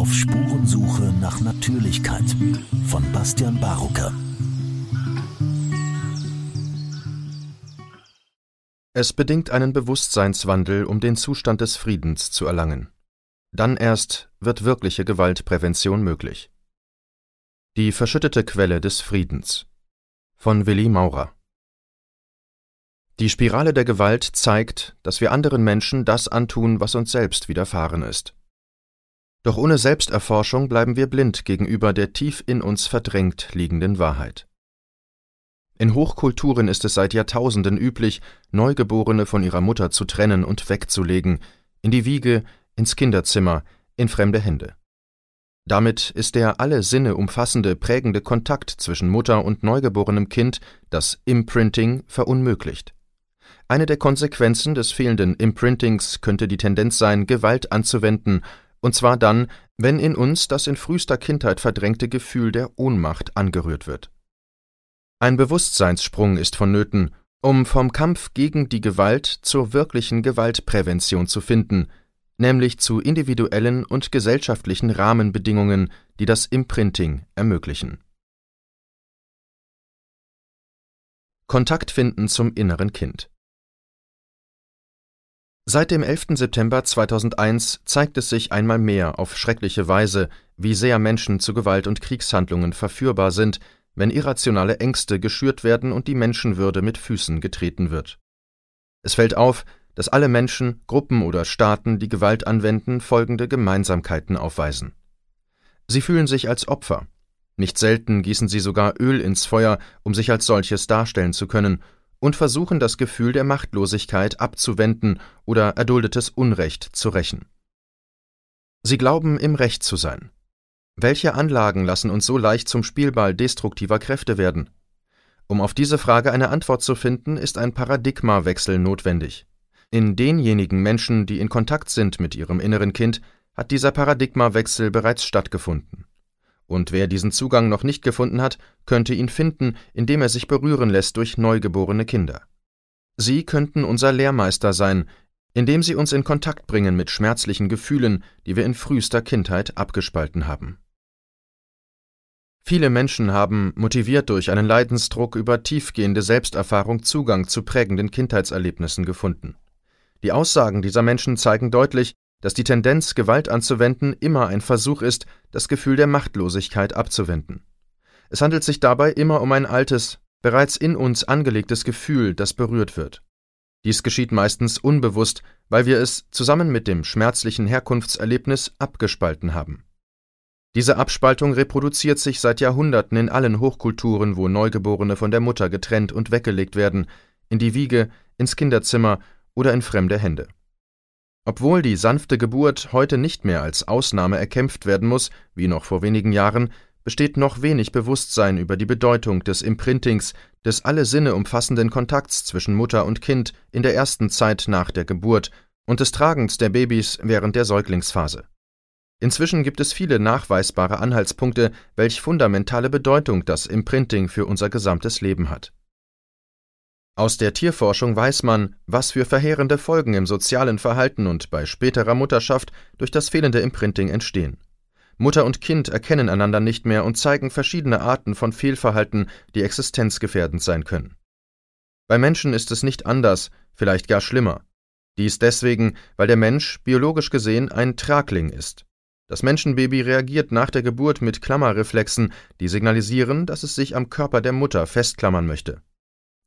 Auf Spurensuche nach Natürlichkeit von Bastian Barucker. Es bedingt einen Bewusstseinswandel, um den Zustand des Friedens zu erlangen. Dann erst wird wirkliche Gewaltprävention möglich. Die verschüttete Quelle des Friedens von Willi Maurer Die Spirale der Gewalt zeigt, dass wir anderen Menschen das antun, was uns selbst widerfahren ist. Doch ohne Selbsterforschung bleiben wir blind gegenüber der tief in uns verdrängt liegenden Wahrheit. In Hochkulturen ist es seit Jahrtausenden üblich, Neugeborene von ihrer Mutter zu trennen und wegzulegen, in die Wiege, ins Kinderzimmer, in fremde Hände. Damit ist der alle Sinne umfassende, prägende Kontakt zwischen Mutter und neugeborenem Kind, das Imprinting, verunmöglicht. Eine der Konsequenzen des fehlenden Imprintings könnte die Tendenz sein, Gewalt anzuwenden, und zwar dann, wenn in uns das in frühester Kindheit verdrängte Gefühl der Ohnmacht angerührt wird. Ein Bewusstseinssprung ist vonnöten, um vom Kampf gegen die Gewalt zur wirklichen Gewaltprävention zu finden, nämlich zu individuellen und gesellschaftlichen Rahmenbedingungen, die das Imprinting ermöglichen. Kontakt finden zum inneren Kind Seit dem 11. September 2001 zeigt es sich einmal mehr auf schreckliche Weise, wie sehr Menschen zu Gewalt und Kriegshandlungen verführbar sind, wenn irrationale Ängste geschürt werden und die Menschenwürde mit Füßen getreten wird. Es fällt auf, dass alle Menschen, Gruppen oder Staaten, die Gewalt anwenden, folgende Gemeinsamkeiten aufweisen. Sie fühlen sich als Opfer. Nicht selten gießen sie sogar Öl ins Feuer, um sich als solches darstellen zu können, und versuchen das Gefühl der Machtlosigkeit abzuwenden oder erduldetes Unrecht zu rächen. Sie glauben, im Recht zu sein. Welche Anlagen lassen uns so leicht zum Spielball destruktiver Kräfte werden? Um auf diese Frage eine Antwort zu finden, ist ein Paradigmawechsel notwendig. In denjenigen Menschen, die in Kontakt sind mit ihrem inneren Kind, hat dieser Paradigmawechsel bereits stattgefunden. Und wer diesen Zugang noch nicht gefunden hat, könnte ihn finden, indem er sich berühren lässt durch neugeborene Kinder. Sie könnten unser Lehrmeister sein, indem sie uns in Kontakt bringen mit schmerzlichen Gefühlen, die wir in frühester Kindheit abgespalten haben. Viele Menschen haben, motiviert durch einen Leidensdruck über tiefgehende Selbsterfahrung, Zugang zu prägenden Kindheitserlebnissen gefunden. Die Aussagen dieser Menschen zeigen deutlich, dass die Tendenz, Gewalt anzuwenden, immer ein Versuch ist, das Gefühl der Machtlosigkeit abzuwenden. Es handelt sich dabei immer um ein altes, bereits in uns angelegtes Gefühl, das berührt wird. Dies geschieht meistens unbewusst, weil wir es zusammen mit dem schmerzlichen Herkunftserlebnis abgespalten haben. Diese Abspaltung reproduziert sich seit Jahrhunderten in allen Hochkulturen, wo Neugeborene von der Mutter getrennt und weggelegt werden, in die Wiege, ins Kinderzimmer oder in fremde Hände. Obwohl die sanfte Geburt heute nicht mehr als Ausnahme erkämpft werden muss, wie noch vor wenigen Jahren, besteht noch wenig Bewusstsein über die Bedeutung des Imprintings, des alle Sinne umfassenden Kontakts zwischen Mutter und Kind in der ersten Zeit nach der Geburt und des Tragens der Babys während der Säuglingsphase. Inzwischen gibt es viele nachweisbare Anhaltspunkte, welch fundamentale Bedeutung das Imprinting für unser gesamtes Leben hat. Aus der Tierforschung weiß man, was für verheerende Folgen im sozialen Verhalten und bei späterer Mutterschaft durch das fehlende Imprinting entstehen. Mutter und Kind erkennen einander nicht mehr und zeigen verschiedene Arten von Fehlverhalten, die existenzgefährdend sein können. Bei Menschen ist es nicht anders, vielleicht gar schlimmer. Dies deswegen, weil der Mensch biologisch gesehen ein Tragling ist. Das Menschenbaby reagiert nach der Geburt mit Klammerreflexen, die signalisieren, dass es sich am Körper der Mutter festklammern möchte.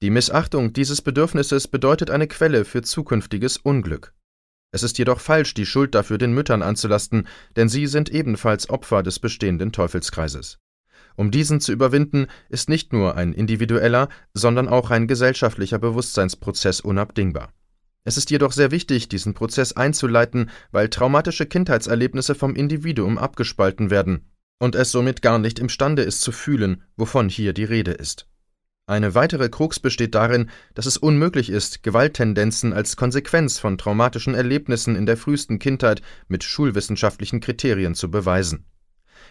Die Missachtung dieses Bedürfnisses bedeutet eine Quelle für zukünftiges Unglück. Es ist jedoch falsch, die Schuld dafür den Müttern anzulasten, denn sie sind ebenfalls Opfer des bestehenden Teufelskreises. Um diesen zu überwinden, ist nicht nur ein individueller, sondern auch ein gesellschaftlicher Bewusstseinsprozess unabdingbar. Es ist jedoch sehr wichtig, diesen Prozess einzuleiten, weil traumatische Kindheitserlebnisse vom Individuum abgespalten werden und es somit gar nicht imstande ist zu fühlen, wovon hier die Rede ist. Eine weitere Krux besteht darin, dass es unmöglich ist, Gewalttendenzen als Konsequenz von traumatischen Erlebnissen in der frühesten Kindheit mit schulwissenschaftlichen Kriterien zu beweisen.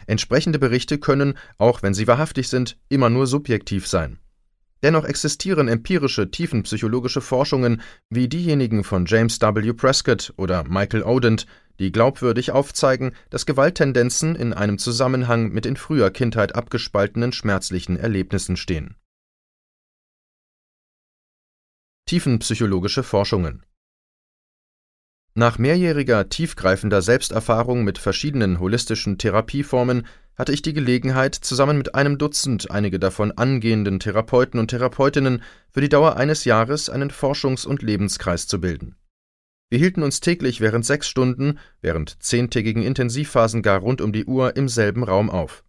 Entsprechende Berichte können, auch wenn sie wahrhaftig sind, immer nur subjektiv sein. Dennoch existieren empirische tiefenpsychologische Forschungen wie diejenigen von James W. Prescott oder Michael Odent, die glaubwürdig aufzeigen, dass Gewalttendenzen in einem Zusammenhang mit in früher Kindheit abgespaltenen schmerzlichen Erlebnissen stehen. Tiefenpsychologische Forschungen Nach mehrjähriger tiefgreifender Selbsterfahrung mit verschiedenen holistischen Therapieformen hatte ich die Gelegenheit, zusammen mit einem Dutzend einige davon angehenden Therapeuten und Therapeutinnen für die Dauer eines Jahres einen Forschungs- und Lebenskreis zu bilden. Wir hielten uns täglich während sechs Stunden, während zehntägigen Intensivphasen gar rund um die Uhr im selben Raum auf.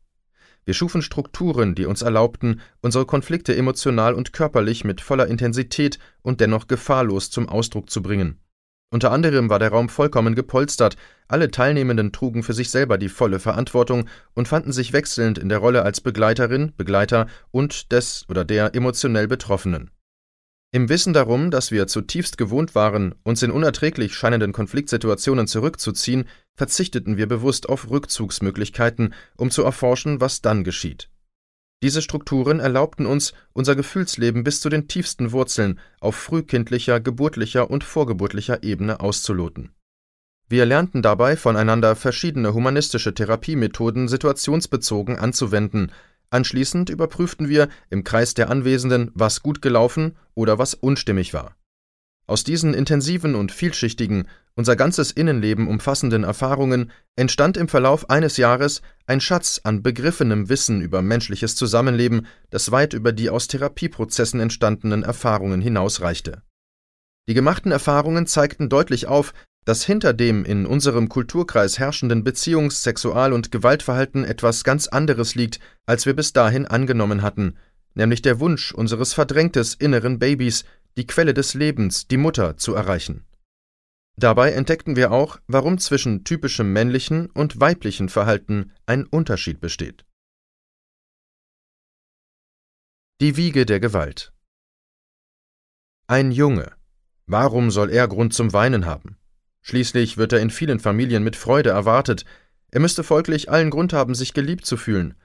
Wir schufen Strukturen, die uns erlaubten, unsere Konflikte emotional und körperlich mit voller Intensität und dennoch gefahrlos zum Ausdruck zu bringen. Unter anderem war der Raum vollkommen gepolstert, alle Teilnehmenden trugen für sich selber die volle Verantwortung und fanden sich wechselnd in der Rolle als Begleiterin, Begleiter und des oder der emotionell Betroffenen. Im Wissen darum, dass wir zutiefst gewohnt waren, uns in unerträglich scheinenden Konfliktsituationen zurückzuziehen, verzichteten wir bewusst auf Rückzugsmöglichkeiten, um zu erforschen, was dann geschieht. Diese Strukturen erlaubten uns, unser Gefühlsleben bis zu den tiefsten Wurzeln auf frühkindlicher, geburtlicher und vorgeburtlicher Ebene auszuloten. Wir lernten dabei voneinander verschiedene humanistische Therapiemethoden situationsbezogen anzuwenden, anschließend überprüften wir im Kreis der Anwesenden, was gut gelaufen oder was unstimmig war. Aus diesen intensiven und vielschichtigen, unser ganzes Innenleben umfassenden Erfahrungen entstand im Verlauf eines Jahres ein Schatz an begriffenem Wissen über menschliches Zusammenleben, das weit über die aus Therapieprozessen entstandenen Erfahrungen hinausreichte. Die gemachten Erfahrungen zeigten deutlich auf, dass hinter dem in unserem Kulturkreis herrschenden Beziehungs-, Sexual- und Gewaltverhalten etwas ganz anderes liegt, als wir bis dahin angenommen hatten, nämlich der Wunsch unseres verdrängtes inneren Babys, die Quelle des Lebens, die Mutter, zu erreichen. Dabei entdeckten wir auch, warum zwischen typischem männlichen und weiblichen Verhalten ein Unterschied besteht. Die Wiege der Gewalt Ein Junge. Warum soll er Grund zum Weinen haben? Schließlich wird er in vielen Familien mit Freude erwartet, er müsste folglich allen Grund haben, sich geliebt zu fühlen,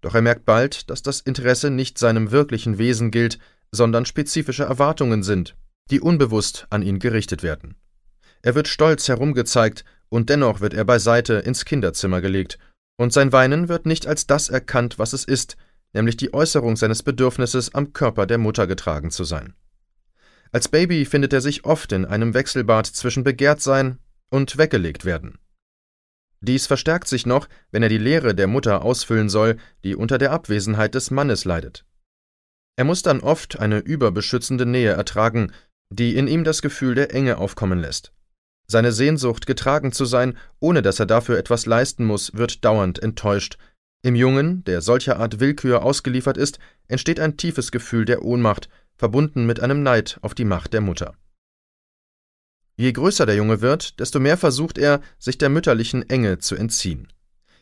doch er merkt bald, dass das Interesse nicht seinem wirklichen Wesen gilt, sondern spezifische Erwartungen sind, die unbewusst an ihn gerichtet werden. Er wird stolz herumgezeigt, und dennoch wird er beiseite ins Kinderzimmer gelegt, und sein Weinen wird nicht als das erkannt, was es ist, nämlich die Äußerung seines Bedürfnisses, am Körper der Mutter getragen zu sein. Als Baby findet er sich oft in einem Wechselbad zwischen Begehrtsein und weggelegt werden. Dies verstärkt sich noch, wenn er die Leere der Mutter ausfüllen soll, die unter der Abwesenheit des Mannes leidet. Er muss dann oft eine überbeschützende Nähe ertragen, die in ihm das Gefühl der Enge aufkommen lässt. Seine Sehnsucht, getragen zu sein, ohne dass er dafür etwas leisten muss, wird dauernd enttäuscht. Im Jungen, der solcher Art Willkür ausgeliefert ist, entsteht ein tiefes Gefühl der Ohnmacht, verbunden mit einem Neid auf die Macht der Mutter. Je größer der Junge wird, desto mehr versucht er, sich der mütterlichen Enge zu entziehen.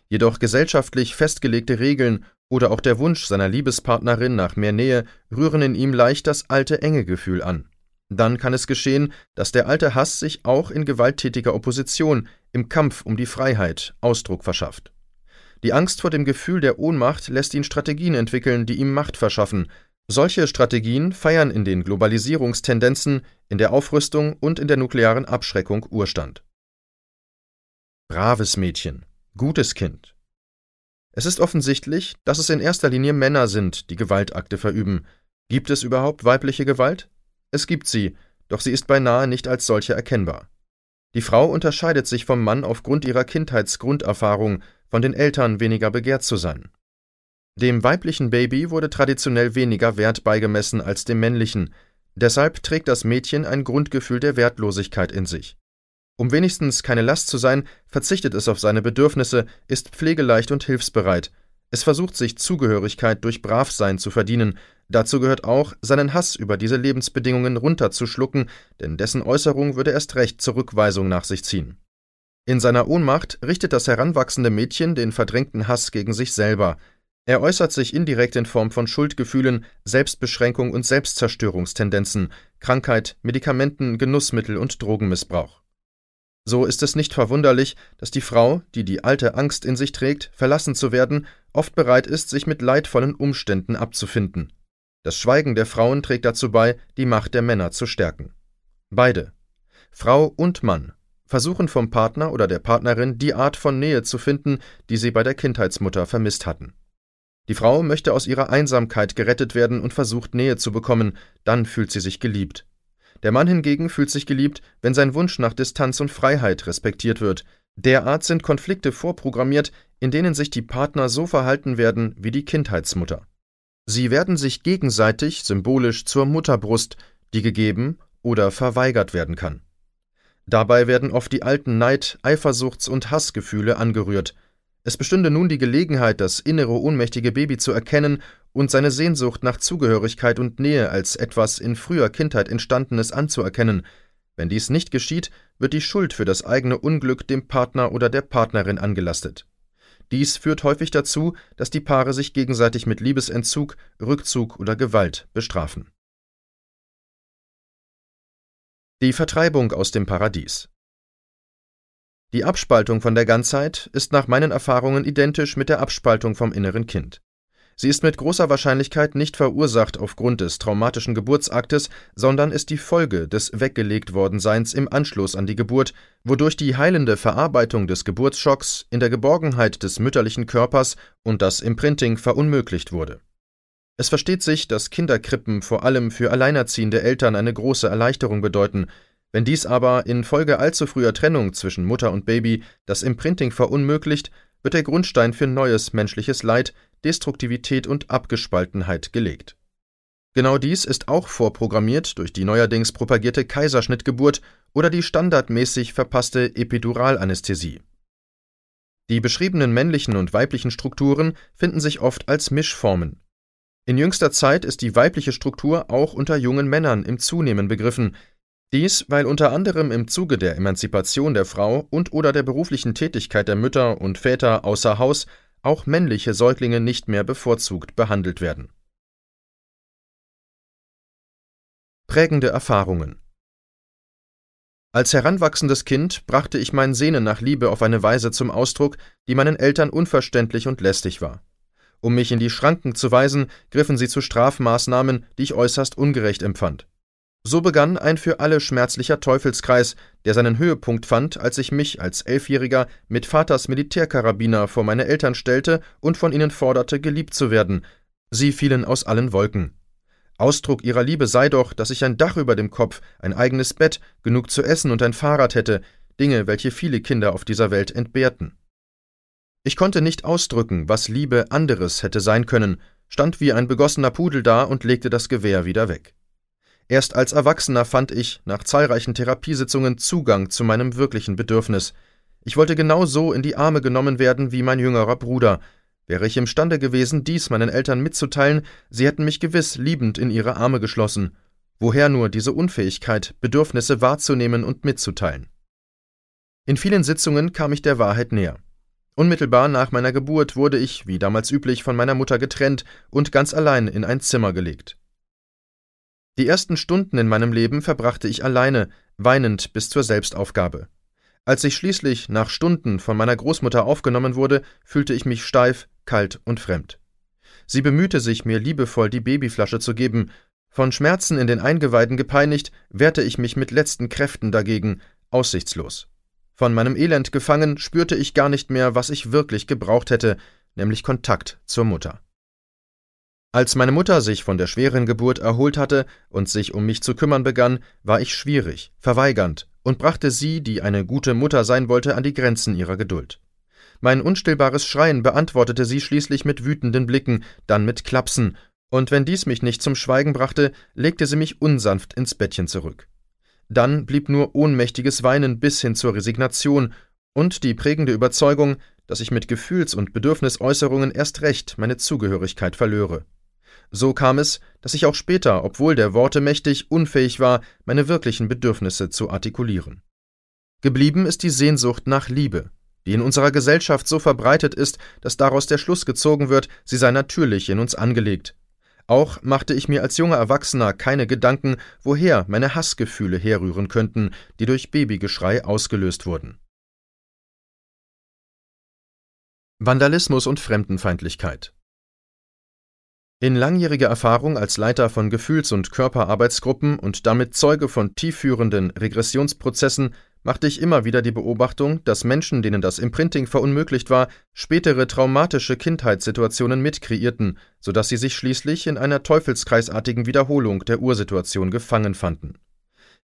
Jedoch gesellschaftlich festgelegte Regeln oder auch der Wunsch seiner Liebespartnerin nach mehr Nähe rühren in ihm leicht das alte Engegefühl an. Dann kann es geschehen, dass der alte Hass sich auch in gewalttätiger Opposition, im Kampf um die Freiheit, Ausdruck verschafft. Die Angst vor dem Gefühl der Ohnmacht lässt ihn Strategien entwickeln, die ihm Macht verschaffen. Solche Strategien feiern in den Globalisierungstendenzen, in der Aufrüstung und in der nuklearen Abschreckung Urstand. Braves Mädchen, gutes Kind. Es ist offensichtlich, dass es in erster Linie Männer sind, die Gewaltakte verüben. Gibt es überhaupt weibliche Gewalt? Es gibt sie, doch sie ist beinahe nicht als solche erkennbar. Die Frau unterscheidet sich vom Mann aufgrund ihrer Kindheitsgrunderfahrung, von den Eltern weniger begehrt zu sein. Dem weiblichen Baby wurde traditionell weniger Wert beigemessen als dem männlichen, deshalb trägt das Mädchen ein Grundgefühl der Wertlosigkeit in sich. Um wenigstens keine Last zu sein, verzichtet es auf seine Bedürfnisse, ist pflegeleicht und hilfsbereit, es versucht sich Zugehörigkeit durch Bravsein zu verdienen, dazu gehört auch, seinen Hass über diese Lebensbedingungen runterzuschlucken, denn dessen Äußerung würde erst recht Zurückweisung nach sich ziehen. In seiner Ohnmacht richtet das heranwachsende Mädchen den verdrängten Hass gegen sich selber. Er äußert sich indirekt in Form von Schuldgefühlen, Selbstbeschränkung und Selbstzerstörungstendenzen, Krankheit, Medikamenten, Genussmittel und Drogenmissbrauch. So ist es nicht verwunderlich, dass die Frau, die die alte Angst in sich trägt, verlassen zu werden, oft bereit ist, sich mit leidvollen Umständen abzufinden. Das Schweigen der Frauen trägt dazu bei, die Macht der Männer zu stärken. Beide, Frau und Mann, versuchen vom Partner oder der Partnerin die Art von Nähe zu finden, die sie bei der Kindheitsmutter vermisst hatten. Die Frau möchte aus ihrer Einsamkeit gerettet werden und versucht Nähe zu bekommen, dann fühlt sie sich geliebt. Der Mann hingegen fühlt sich geliebt, wenn sein Wunsch nach Distanz und Freiheit respektiert wird. Derart sind Konflikte vorprogrammiert, in denen sich die Partner so verhalten werden wie die Kindheitsmutter. Sie werden sich gegenseitig symbolisch zur Mutterbrust, die gegeben oder verweigert werden kann. Dabei werden oft die alten Neid-, Eifersuchts- und Hassgefühle angerührt. Es bestünde nun die Gelegenheit, das innere ohnmächtige Baby zu erkennen und seine Sehnsucht nach Zugehörigkeit und Nähe als etwas in früher Kindheit entstandenes anzuerkennen. Wenn dies nicht geschieht, wird die Schuld für das eigene Unglück dem Partner oder der Partnerin angelastet. Dies führt häufig dazu, dass die Paare sich gegenseitig mit Liebesentzug, Rückzug oder Gewalt bestrafen. Die Vertreibung aus dem Paradies Die Abspaltung von der Ganzheit ist nach meinen Erfahrungen identisch mit der Abspaltung vom inneren Kind. Sie ist mit großer Wahrscheinlichkeit nicht verursacht aufgrund des traumatischen Geburtsaktes, sondern ist die Folge des weggelegt Wordenseins im Anschluss an die Geburt, wodurch die heilende Verarbeitung des Geburtsschocks in der Geborgenheit des mütterlichen Körpers und das Imprinting verunmöglicht wurde. Es versteht sich, dass Kinderkrippen vor allem für alleinerziehende Eltern eine große Erleichterung bedeuten, wenn dies aber infolge allzu früher Trennung zwischen Mutter und Baby das Imprinting verunmöglicht, wird der Grundstein für neues menschliches Leid, Destruktivität und Abgespaltenheit gelegt. Genau dies ist auch vorprogrammiert durch die neuerdings propagierte Kaiserschnittgeburt oder die standardmäßig verpasste Epiduralanästhesie. Die beschriebenen männlichen und weiblichen Strukturen finden sich oft als Mischformen. In jüngster Zeit ist die weibliche Struktur auch unter jungen Männern im Zunehmen begriffen, dies, weil unter anderem im Zuge der Emanzipation der Frau und oder der beruflichen Tätigkeit der Mütter und Väter außer Haus auch männliche Säuglinge nicht mehr bevorzugt behandelt werden. Prägende Erfahrungen Als heranwachsendes Kind brachte ich mein Sehnen nach Liebe auf eine Weise zum Ausdruck, die meinen Eltern unverständlich und lästig war. Um mich in die Schranken zu weisen, griffen sie zu Strafmaßnahmen, die ich äußerst ungerecht empfand. So begann ein für alle schmerzlicher Teufelskreis, der seinen Höhepunkt fand, als ich mich als Elfjähriger mit Vaters Militärkarabiner vor meine Eltern stellte und von ihnen forderte, geliebt zu werden. Sie fielen aus allen Wolken. Ausdruck ihrer Liebe sei doch, dass ich ein Dach über dem Kopf, ein eigenes Bett, genug zu essen und ein Fahrrad hätte, Dinge, welche viele Kinder auf dieser Welt entbehrten. Ich konnte nicht ausdrücken, was Liebe anderes hätte sein können, stand wie ein begossener Pudel da und legte das Gewehr wieder weg. Erst als Erwachsener fand ich, nach zahlreichen Therapiesitzungen, Zugang zu meinem wirklichen Bedürfnis. Ich wollte genau so in die Arme genommen werden wie mein jüngerer Bruder. Wäre ich imstande gewesen, dies meinen Eltern mitzuteilen, sie hätten mich gewiss liebend in ihre Arme geschlossen. Woher nur diese Unfähigkeit, Bedürfnisse wahrzunehmen und mitzuteilen? In vielen Sitzungen kam ich der Wahrheit näher. Unmittelbar nach meiner Geburt wurde ich, wie damals üblich, von meiner Mutter getrennt und ganz allein in ein Zimmer gelegt. Die ersten Stunden in meinem Leben verbrachte ich alleine, weinend bis zur Selbstaufgabe. Als ich schließlich nach Stunden von meiner Großmutter aufgenommen wurde, fühlte ich mich steif, kalt und fremd. Sie bemühte sich, mir liebevoll die Babyflasche zu geben. Von Schmerzen in den Eingeweiden gepeinigt, wehrte ich mich mit letzten Kräften dagegen, aussichtslos. Von meinem Elend gefangen, spürte ich gar nicht mehr, was ich wirklich gebraucht hätte, nämlich Kontakt zur Mutter. Als meine Mutter sich von der schweren Geburt erholt hatte und sich um mich zu kümmern begann, war ich schwierig, verweigernd und brachte sie, die eine gute Mutter sein wollte, an die Grenzen ihrer Geduld. Mein unstillbares Schreien beantwortete sie schließlich mit wütenden Blicken, dann mit Klapsen, und wenn dies mich nicht zum Schweigen brachte, legte sie mich unsanft ins Bettchen zurück. Dann blieb nur ohnmächtiges Weinen bis hin zur Resignation und die prägende Überzeugung, dass ich mit Gefühls- und Bedürfnisäußerungen erst recht meine Zugehörigkeit verlöre. So kam es, dass ich auch später, obwohl der Worte mächtig, unfähig war, meine wirklichen Bedürfnisse zu artikulieren. Geblieben ist die Sehnsucht nach Liebe, die in unserer Gesellschaft so verbreitet ist, dass daraus der Schluss gezogen wird, sie sei natürlich in uns angelegt. Auch machte ich mir als junger Erwachsener keine Gedanken, woher meine Hassgefühle herrühren könnten, die durch Babygeschrei ausgelöst wurden. Vandalismus und Fremdenfeindlichkeit In langjähriger Erfahrung als Leiter von Gefühls- und Körperarbeitsgruppen und damit Zeuge von tiefführenden Regressionsprozessen machte ich immer wieder die Beobachtung, dass Menschen, denen das Imprinting verunmöglicht war, spätere traumatische Kindheitssituationen mitkreierten, sodass sie sich schließlich in einer teufelskreisartigen Wiederholung der Ursituation gefangen fanden.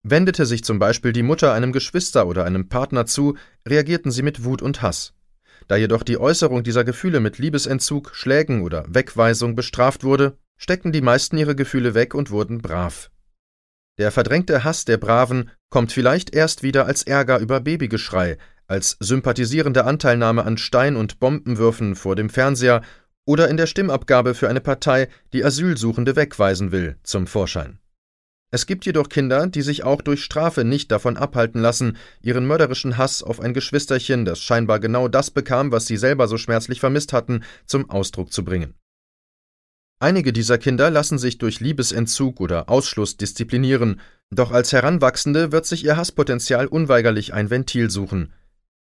Wendete sich zum Beispiel die Mutter einem Geschwister oder einem Partner zu, reagierten sie mit Wut und Hass. Da jedoch die Äußerung dieser Gefühle mit Liebesentzug, Schlägen oder Wegweisung bestraft wurde, steckten die meisten ihre Gefühle weg und wurden brav. Der verdrängte Hass der Braven kommt vielleicht erst wieder als Ärger über Babygeschrei, als sympathisierende Anteilnahme an Stein- und Bombenwürfen vor dem Fernseher oder in der Stimmabgabe für eine Partei, die Asylsuchende wegweisen will, zum Vorschein. Es gibt jedoch Kinder, die sich auch durch Strafe nicht davon abhalten lassen, ihren mörderischen Hass auf ein Geschwisterchen, das scheinbar genau das bekam, was sie selber so schmerzlich vermisst hatten, zum Ausdruck zu bringen. Einige dieser Kinder lassen sich durch Liebesentzug oder Ausschluss disziplinieren, doch als Heranwachsende wird sich ihr Hasspotenzial unweigerlich ein Ventil suchen.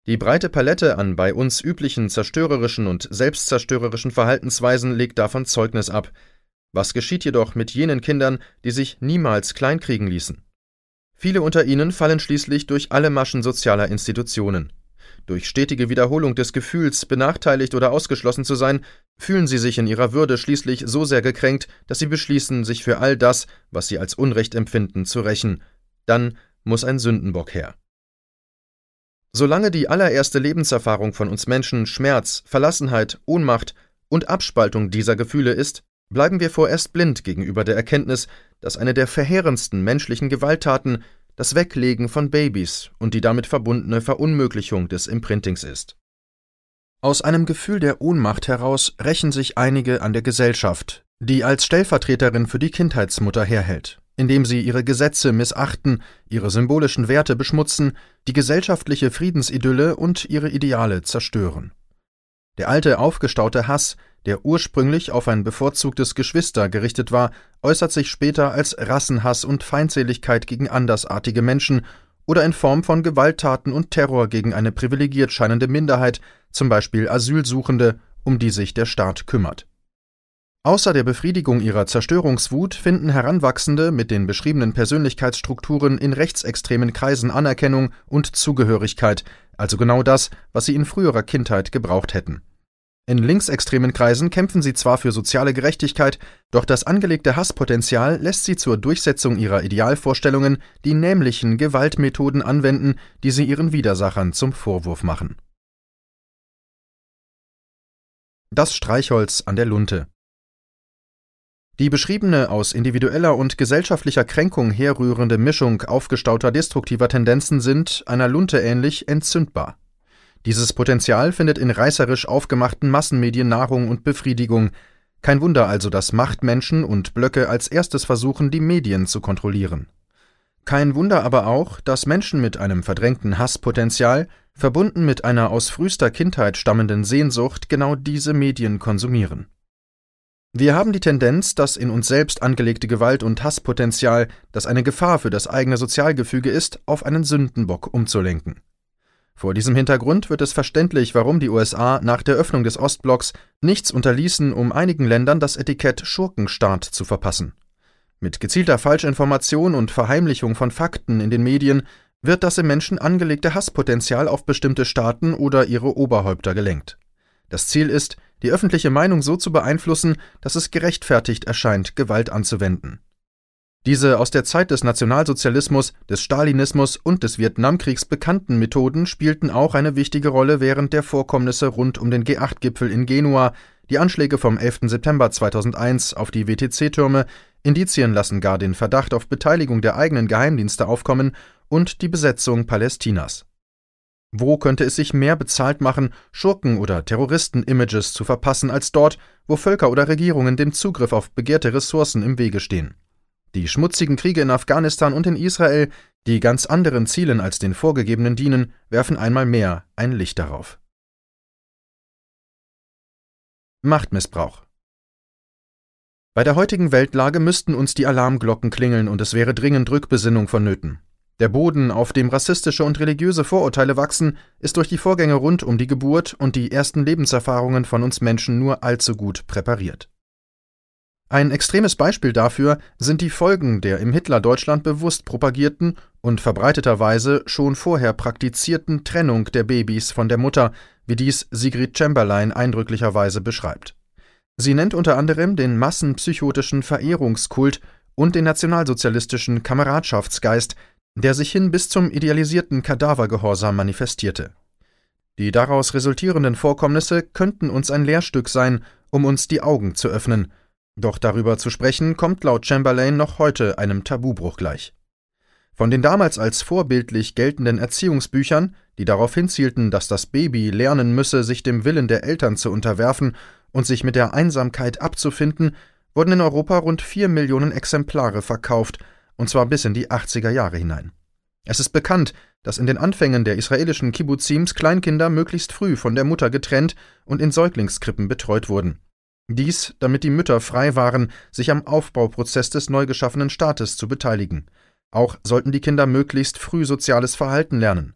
Die breite Palette an bei uns üblichen zerstörerischen und selbstzerstörerischen Verhaltensweisen legt davon Zeugnis ab. Was geschieht jedoch mit jenen Kindern, die sich niemals kleinkriegen ließen? Viele unter ihnen fallen schließlich durch alle Maschen sozialer Institutionen. Durch stetige Wiederholung des Gefühls, benachteiligt oder ausgeschlossen zu sein, fühlen sie sich in ihrer Würde schließlich so sehr gekränkt, dass sie beschließen, sich für all das, was sie als Unrecht empfinden, zu rächen. Dann muss ein Sündenbock her. Solange die allererste Lebenserfahrung von uns Menschen Schmerz, Verlassenheit, Ohnmacht und Abspaltung dieser Gefühle ist, bleiben wir vorerst blind gegenüber der Erkenntnis, dass eine der verheerendsten menschlichen Gewalttaten das Weglegen von Babys und die damit verbundene Verunmöglichung des Imprintings ist. Aus einem Gefühl der Ohnmacht heraus rächen sich einige an der Gesellschaft, die als Stellvertreterin für die Kindheitsmutter herhält, indem sie ihre Gesetze missachten, ihre symbolischen Werte beschmutzen, die gesellschaftliche Friedensidylle und ihre Ideale zerstören. Der alte aufgestaute Hass, der ursprünglich auf ein bevorzugtes Geschwister gerichtet war, äußert sich später als Rassenhass und Feindseligkeit gegen andersartige Menschen oder in Form von Gewalttaten und Terror gegen eine privilegiert scheinende Minderheit, zum Beispiel Asylsuchende, um die sich der Staat kümmert. Außer der Befriedigung ihrer Zerstörungswut finden Heranwachsende mit den beschriebenen Persönlichkeitsstrukturen in rechtsextremen Kreisen Anerkennung und Zugehörigkeit, also genau das, was sie in früherer Kindheit gebraucht hätten. In linksextremen Kreisen kämpfen sie zwar für soziale Gerechtigkeit, doch das angelegte Hasspotenzial lässt sie zur Durchsetzung ihrer Idealvorstellungen die nämlichen Gewaltmethoden anwenden, die sie ihren Widersachern zum Vorwurf machen. Das Streichholz an der Lunte Die beschriebene aus individueller und gesellschaftlicher Kränkung herrührende Mischung aufgestauter destruktiver Tendenzen sind, einer Lunte ähnlich, entzündbar. Dieses Potenzial findet in reißerisch aufgemachten Massenmedien Nahrung und Befriedigung. Kein Wunder also, dass Machtmenschen und Blöcke als erstes versuchen, die Medien zu kontrollieren. Kein Wunder aber auch, dass Menschen mit einem verdrängten Hasspotenzial, verbunden mit einer aus frühester Kindheit stammenden Sehnsucht, genau diese Medien konsumieren. Wir haben die Tendenz, das in uns selbst angelegte Gewalt- und Hasspotenzial, das eine Gefahr für das eigene Sozialgefüge ist, auf einen Sündenbock umzulenken. Vor diesem Hintergrund wird es verständlich, warum die USA nach der Öffnung des Ostblocks nichts unterließen, um einigen Ländern das Etikett Schurkenstaat zu verpassen. Mit gezielter Falschinformation und Verheimlichung von Fakten in den Medien wird das im Menschen angelegte Hasspotenzial auf bestimmte Staaten oder ihre Oberhäupter gelenkt. Das Ziel ist, die öffentliche Meinung so zu beeinflussen, dass es gerechtfertigt erscheint, Gewalt anzuwenden. Diese aus der Zeit des Nationalsozialismus, des Stalinismus und des Vietnamkriegs bekannten Methoden spielten auch eine wichtige Rolle während der Vorkommnisse rund um den G8-Gipfel in Genua, die Anschläge vom 11. September 2001 auf die WTC-Türme, Indizien lassen gar den Verdacht auf Beteiligung der eigenen Geheimdienste aufkommen und die Besetzung Palästinas. Wo könnte es sich mehr bezahlt machen, Schurken- oder Terroristen-Images zu verpassen, als dort, wo Völker oder Regierungen dem Zugriff auf begehrte Ressourcen im Wege stehen? Die schmutzigen Kriege in Afghanistan und in Israel, die ganz anderen Zielen als den vorgegebenen dienen, werfen einmal mehr ein Licht darauf. Machtmissbrauch Bei der heutigen Weltlage müssten uns die Alarmglocken klingeln und es wäre dringend Rückbesinnung vonnöten. Der Boden, auf dem rassistische und religiöse Vorurteile wachsen, ist durch die Vorgänge rund um die Geburt und die ersten Lebenserfahrungen von uns Menschen nur allzu gut präpariert. Ein extremes Beispiel dafür sind die Folgen der im Hitler-Deutschland bewusst propagierten und verbreiteterweise schon vorher praktizierten Trennung der Babys von der Mutter, wie dies Sigrid Chamberlain eindrücklicherweise beschreibt. Sie nennt unter anderem den massenpsychotischen Verehrungskult und den nationalsozialistischen Kameradschaftsgeist, der sich hin bis zum idealisierten Kadavergehorsam manifestierte. Die daraus resultierenden Vorkommnisse könnten uns ein Lehrstück sein, um uns die Augen zu öffnen, doch darüber zu sprechen kommt laut Chamberlain noch heute einem Tabubruch gleich. Von den damals als vorbildlich geltenden Erziehungsbüchern, die darauf hinzielten, dass das Baby lernen müsse, sich dem Willen der Eltern zu unterwerfen und sich mit der Einsamkeit abzufinden, wurden in Europa rund vier Millionen Exemplare verkauft, und zwar bis in die 80er Jahre hinein. Es ist bekannt, dass in den Anfängen der israelischen Kibbuzims Kleinkinder möglichst früh von der Mutter getrennt und in Säuglingskrippen betreut wurden. Dies, damit die Mütter frei waren, sich am Aufbauprozess des neu geschaffenen Staates zu beteiligen. Auch sollten die Kinder möglichst früh soziales Verhalten lernen.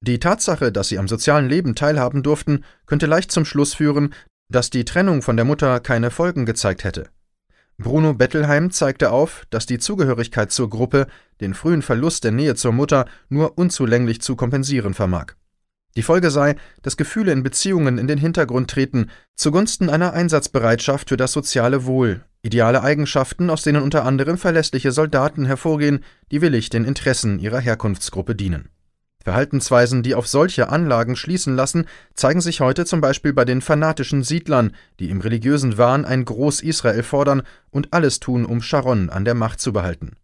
Die Tatsache, dass sie am sozialen Leben teilhaben durften, könnte leicht zum Schluss führen, dass die Trennung von der Mutter keine Folgen gezeigt hätte. Bruno Bettelheim zeigte auf, dass die Zugehörigkeit zur Gruppe den frühen Verlust der Nähe zur Mutter nur unzulänglich zu kompensieren vermag. Die Folge sei, dass Gefühle in Beziehungen in den Hintergrund treten, zugunsten einer Einsatzbereitschaft für das soziale Wohl, ideale Eigenschaften, aus denen unter anderem verlässliche Soldaten hervorgehen, die willig den Interessen ihrer Herkunftsgruppe dienen. Verhaltensweisen, die auf solche Anlagen schließen lassen, zeigen sich heute zum Beispiel bei den fanatischen Siedlern, die im religiösen Wahn ein Groß-Israel fordern und alles tun, um Sharon an der Macht zu behalten.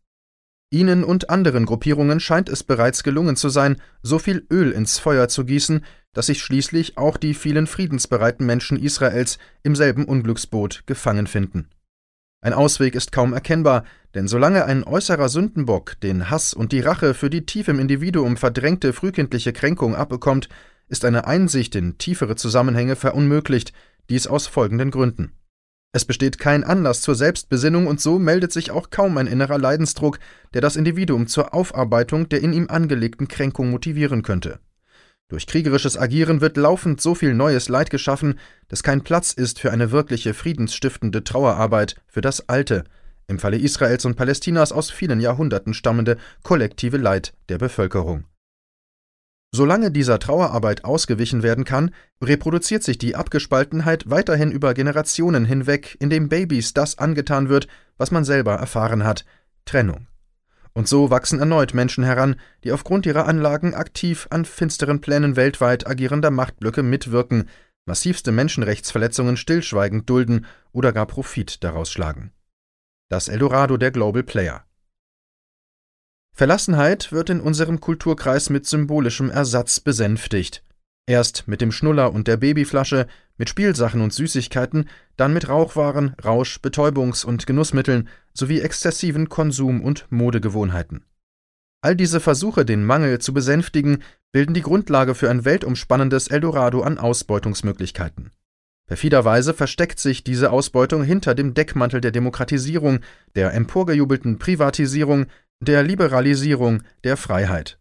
Ihnen und anderen Gruppierungen scheint es bereits gelungen zu sein, so viel Öl ins Feuer zu gießen, dass sich schließlich auch die vielen friedensbereiten Menschen Israels im selben Unglücksboot gefangen finden. Ein Ausweg ist kaum erkennbar, denn solange ein äußerer Sündenbock den Hass und die Rache für die tief im Individuum verdrängte frühkindliche Kränkung abbekommt, ist eine Einsicht in tiefere Zusammenhänge verunmöglicht, dies aus folgenden Gründen. Es besteht kein Anlass zur Selbstbesinnung und so meldet sich auch kaum ein innerer Leidensdruck, der das Individuum zur Aufarbeitung der in ihm angelegten Kränkung motivieren könnte. Durch kriegerisches Agieren wird laufend so viel neues Leid geschaffen, dass kein Platz ist für eine wirkliche friedensstiftende Trauerarbeit für das alte, im Falle Israels und Palästinas aus vielen Jahrhunderten stammende kollektive Leid der Bevölkerung. Solange dieser Trauerarbeit ausgewichen werden kann, reproduziert sich die Abgespaltenheit weiterhin über Generationen hinweg, indem Babys das angetan wird, was man selber erfahren hat Trennung. Und so wachsen erneut Menschen heran, die aufgrund ihrer Anlagen aktiv an finsteren Plänen weltweit agierender Machtblöcke mitwirken, massivste Menschenrechtsverletzungen stillschweigend dulden oder gar Profit daraus schlagen. Das Eldorado der Global Player. Verlassenheit wird in unserem Kulturkreis mit symbolischem Ersatz besänftigt. Erst mit dem Schnuller und der Babyflasche, mit Spielsachen und Süßigkeiten, dann mit Rauchwaren, Rausch-, Betäubungs- und Genussmitteln sowie exzessiven Konsum- und Modegewohnheiten. All diese Versuche, den Mangel zu besänftigen, bilden die Grundlage für ein weltumspannendes Eldorado an Ausbeutungsmöglichkeiten. Perfiderweise versteckt sich diese Ausbeutung hinter dem Deckmantel der Demokratisierung, der emporgejubelten Privatisierung, der Liberalisierung, der Freiheit.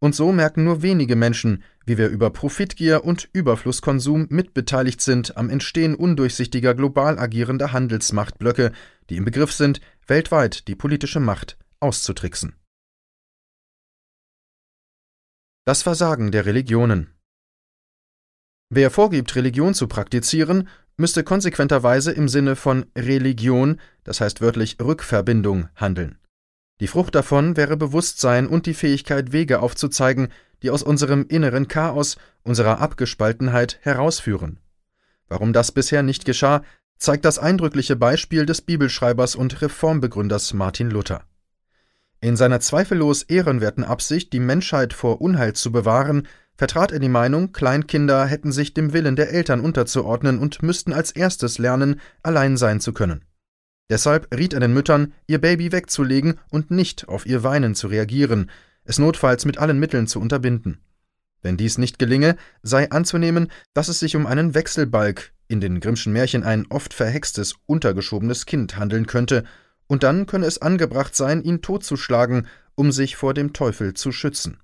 Und so merken nur wenige Menschen, wie wir über Profitgier und Überflusskonsum mitbeteiligt sind am Entstehen undurchsichtiger global agierender Handelsmachtblöcke, die im Begriff sind, weltweit die politische Macht auszutricksen. Das Versagen der Religionen Wer vorgibt, Religion zu praktizieren, müsste konsequenterweise im Sinne von Religion, das heißt wörtlich Rückverbindung, handeln. Die Frucht davon wäre Bewusstsein und die Fähigkeit, Wege aufzuzeigen, die aus unserem inneren Chaos, unserer Abgespaltenheit herausführen. Warum das bisher nicht geschah, zeigt das eindrückliche Beispiel des Bibelschreibers und Reformbegründers Martin Luther. In seiner zweifellos ehrenwerten Absicht, die Menschheit vor Unheil zu bewahren, vertrat er die Meinung, Kleinkinder hätten sich dem Willen der Eltern unterzuordnen und müssten als erstes lernen, allein sein zu können. Deshalb riet er den Müttern, ihr Baby wegzulegen und nicht auf ihr Weinen zu reagieren, es notfalls mit allen Mitteln zu unterbinden. Wenn dies nicht gelinge, sei anzunehmen, dass es sich um einen Wechselbalg, in den Grimmschen Märchen ein oft verhextes, untergeschobenes Kind handeln könnte, und dann könne es angebracht sein, ihn totzuschlagen, um sich vor dem Teufel zu schützen.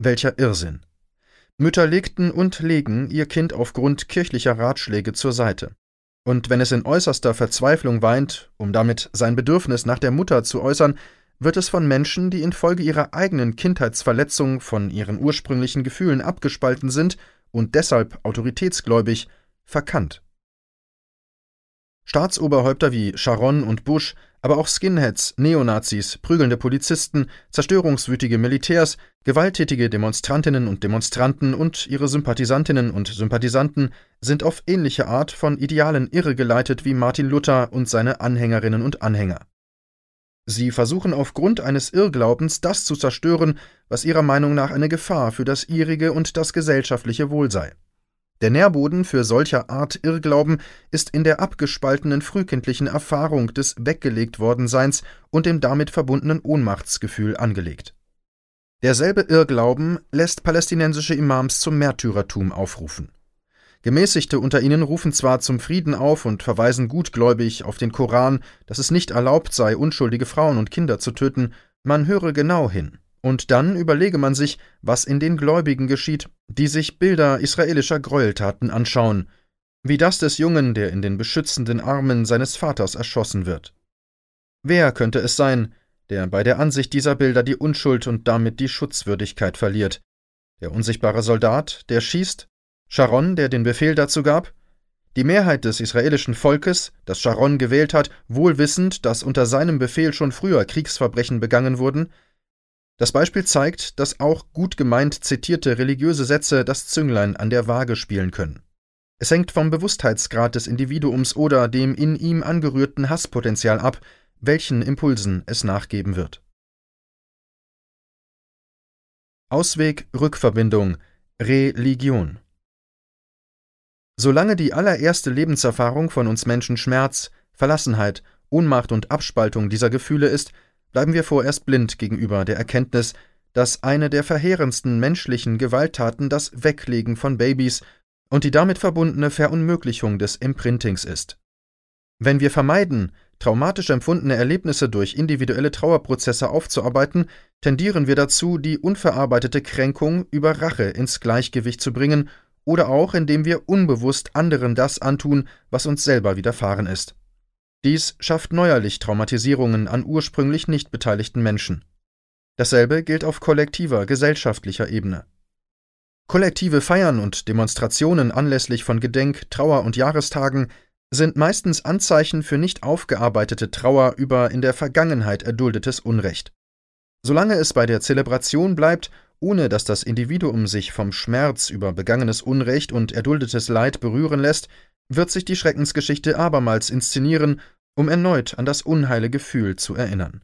Welcher Irrsinn! Mütter legten und legen ihr Kind aufgrund kirchlicher Ratschläge zur Seite. Und wenn es in äußerster Verzweiflung weint, um damit sein Bedürfnis nach der Mutter zu äußern, wird es von Menschen, die infolge ihrer eigenen Kindheitsverletzung von ihren ursprünglichen Gefühlen abgespalten sind und deshalb autoritätsgläubig, verkannt. Staatsoberhäupter wie Sharon und Bush, aber auch Skinheads, Neonazis, prügelnde Polizisten, zerstörungswütige Militärs, gewalttätige Demonstrantinnen und Demonstranten und ihre Sympathisantinnen und Sympathisanten sind auf ähnliche Art von Idealen irregeleitet wie Martin Luther und seine Anhängerinnen und Anhänger. Sie versuchen aufgrund eines Irrglaubens das zu zerstören, was ihrer Meinung nach eine Gefahr für das ihrige und das gesellschaftliche Wohl sei. Der Nährboden für solcher Art Irrglauben ist in der abgespaltenen frühkindlichen Erfahrung des weggelegt Wordenseins und dem damit verbundenen Ohnmachtsgefühl angelegt. Derselbe Irrglauben lässt palästinensische Imams zum Märtyrertum aufrufen. Gemäßigte unter ihnen rufen zwar zum Frieden auf und verweisen gutgläubig auf den Koran, dass es nicht erlaubt sei, unschuldige Frauen und Kinder zu töten, man höre genau hin. Und dann überlege man sich, was in den Gläubigen geschieht, die sich Bilder israelischer Gräueltaten anschauen, wie das des Jungen, der in den beschützenden Armen seines Vaters erschossen wird. Wer könnte es sein, der bei der Ansicht dieser Bilder die Unschuld und damit die Schutzwürdigkeit verliert? Der unsichtbare Soldat, der schießt? Sharon, der den Befehl dazu gab? Die Mehrheit des israelischen Volkes, das Sharon gewählt hat, wohl wissend, dass unter seinem Befehl schon früher Kriegsverbrechen begangen wurden, das Beispiel zeigt, dass auch gut gemeint zitierte religiöse Sätze das Zünglein an der Waage spielen können. Es hängt vom Bewusstheitsgrad des Individuums oder dem in ihm angerührten Hasspotenzial ab, welchen Impulsen es nachgeben wird. Ausweg Rückverbindung Religion Solange die allererste Lebenserfahrung von uns Menschen Schmerz, Verlassenheit, Ohnmacht und Abspaltung dieser Gefühle ist, bleiben wir vorerst blind gegenüber der Erkenntnis, dass eine der verheerendsten menschlichen Gewalttaten das Weglegen von Babys und die damit verbundene Verunmöglichung des Imprintings ist. Wenn wir vermeiden, traumatisch empfundene Erlebnisse durch individuelle Trauerprozesse aufzuarbeiten, tendieren wir dazu, die unverarbeitete Kränkung über Rache ins Gleichgewicht zu bringen oder auch indem wir unbewusst anderen das antun, was uns selber widerfahren ist. Dies schafft neuerlich Traumatisierungen an ursprünglich nicht beteiligten Menschen. Dasselbe gilt auf kollektiver, gesellschaftlicher Ebene. Kollektive Feiern und Demonstrationen anlässlich von Gedenk-, Trauer- und Jahrestagen sind meistens Anzeichen für nicht aufgearbeitete Trauer über in der Vergangenheit erduldetes Unrecht. Solange es bei der Zelebration bleibt, ohne dass das Individuum sich vom Schmerz über begangenes Unrecht und erduldetes Leid berühren lässt, wird sich die Schreckensgeschichte abermals inszenieren, um erneut an das unheile Gefühl zu erinnern.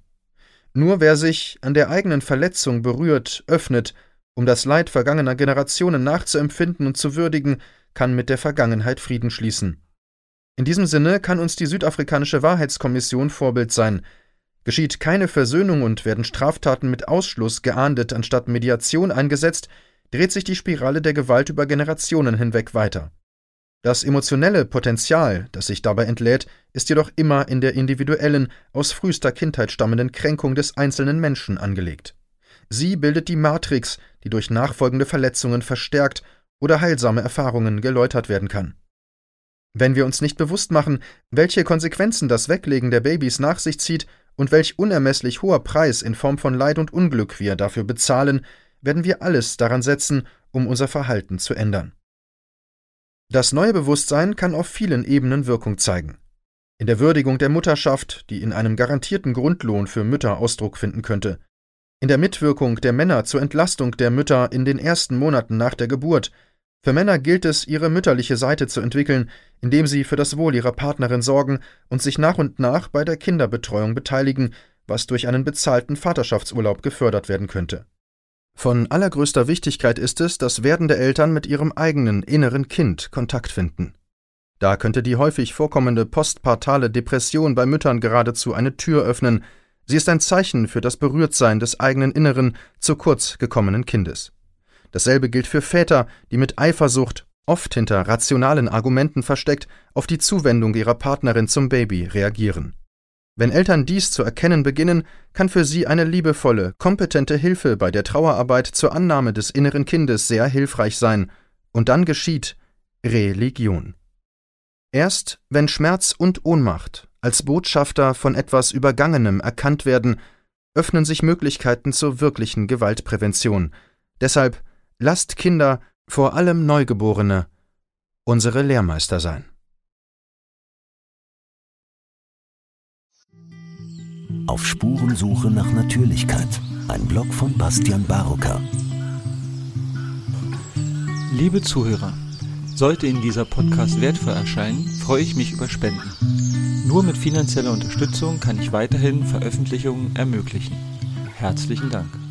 Nur wer sich an der eigenen Verletzung berührt, öffnet, um das Leid vergangener Generationen nachzuempfinden und zu würdigen, kann mit der Vergangenheit Frieden schließen. In diesem Sinne kann uns die südafrikanische Wahrheitskommission Vorbild sein. Geschieht keine Versöhnung und werden Straftaten mit Ausschluss geahndet anstatt Mediation eingesetzt, dreht sich die Spirale der Gewalt über Generationen hinweg weiter. Das emotionelle Potenzial, das sich dabei entlädt, ist jedoch immer in der individuellen, aus frühester Kindheit stammenden Kränkung des einzelnen Menschen angelegt. Sie bildet die Matrix, die durch nachfolgende Verletzungen verstärkt oder heilsame Erfahrungen geläutert werden kann. Wenn wir uns nicht bewusst machen, welche Konsequenzen das Weglegen der Babys nach sich zieht und welch unermesslich hoher Preis in Form von Leid und Unglück wir dafür bezahlen, werden wir alles daran setzen, um unser Verhalten zu ändern. Das neue Bewusstsein kann auf vielen Ebenen Wirkung zeigen. In der Würdigung der Mutterschaft, die in einem garantierten Grundlohn für Mütter Ausdruck finden könnte. In der Mitwirkung der Männer zur Entlastung der Mütter in den ersten Monaten nach der Geburt. Für Männer gilt es, ihre mütterliche Seite zu entwickeln, indem sie für das Wohl ihrer Partnerin sorgen und sich nach und nach bei der Kinderbetreuung beteiligen, was durch einen bezahlten Vaterschaftsurlaub gefördert werden könnte. Von allergrößter Wichtigkeit ist es, dass werdende Eltern mit ihrem eigenen inneren Kind Kontakt finden. Da könnte die häufig vorkommende postpartale Depression bei Müttern geradezu eine Tür öffnen. Sie ist ein Zeichen für das Berührtsein des eigenen Inneren zu kurz gekommenen Kindes. Dasselbe gilt für Väter, die mit Eifersucht, oft hinter rationalen Argumenten versteckt, auf die Zuwendung ihrer Partnerin zum Baby reagieren. Wenn Eltern dies zu erkennen beginnen, kann für sie eine liebevolle, kompetente Hilfe bei der Trauerarbeit zur Annahme des inneren Kindes sehr hilfreich sein, und dann geschieht Religion. Erst wenn Schmerz und Ohnmacht als Botschafter von etwas Übergangenem erkannt werden, öffnen sich Möglichkeiten zur wirklichen Gewaltprävention. Deshalb lasst Kinder, vor allem Neugeborene, unsere Lehrmeister sein. Auf Spurensuche nach Natürlichkeit. Ein Blog von Bastian Barocker. Liebe Zuhörer, sollte Ihnen dieser Podcast wertvoll erscheinen, freue ich mich über Spenden. Nur mit finanzieller Unterstützung kann ich weiterhin Veröffentlichungen ermöglichen. Herzlichen Dank.